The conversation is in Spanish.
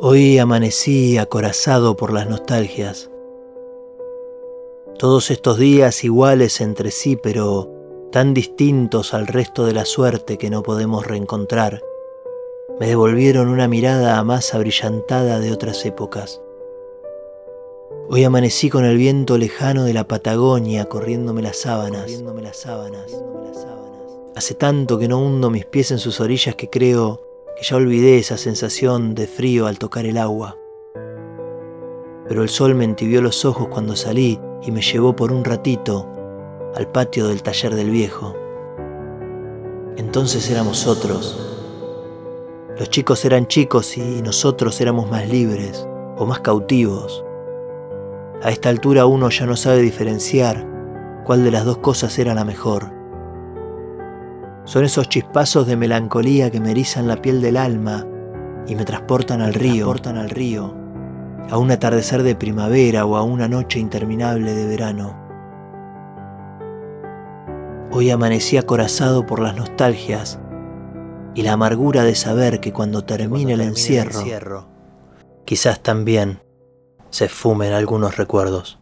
Hoy amanecí acorazado por las nostalgias. Todos estos días iguales entre sí, pero tan distintos al resto de la suerte que no podemos reencontrar, me devolvieron una mirada más abrillantada de otras épocas. Hoy amanecí con el viento lejano de la Patagonia corriéndome las sábanas. Corriéndome las sábanas. Hace tanto que no hundo mis pies en sus orillas que creo que ya olvidé esa sensación de frío al tocar el agua. Pero el sol me entibió los ojos cuando salí y me llevó por un ratito al patio del taller del viejo. Entonces éramos otros. Los chicos eran chicos y nosotros éramos más libres o más cautivos. A esta altura uno ya no sabe diferenciar cuál de las dos cosas era la mejor. Son esos chispazos de melancolía que me erizan la piel del alma y me transportan al río, transportan al río, a un atardecer de primavera o a una noche interminable de verano. Hoy amanecí acorazado por las nostalgias y la amargura de saber que cuando termine, el, encierro, quizás también se fumen algunos recuerdos.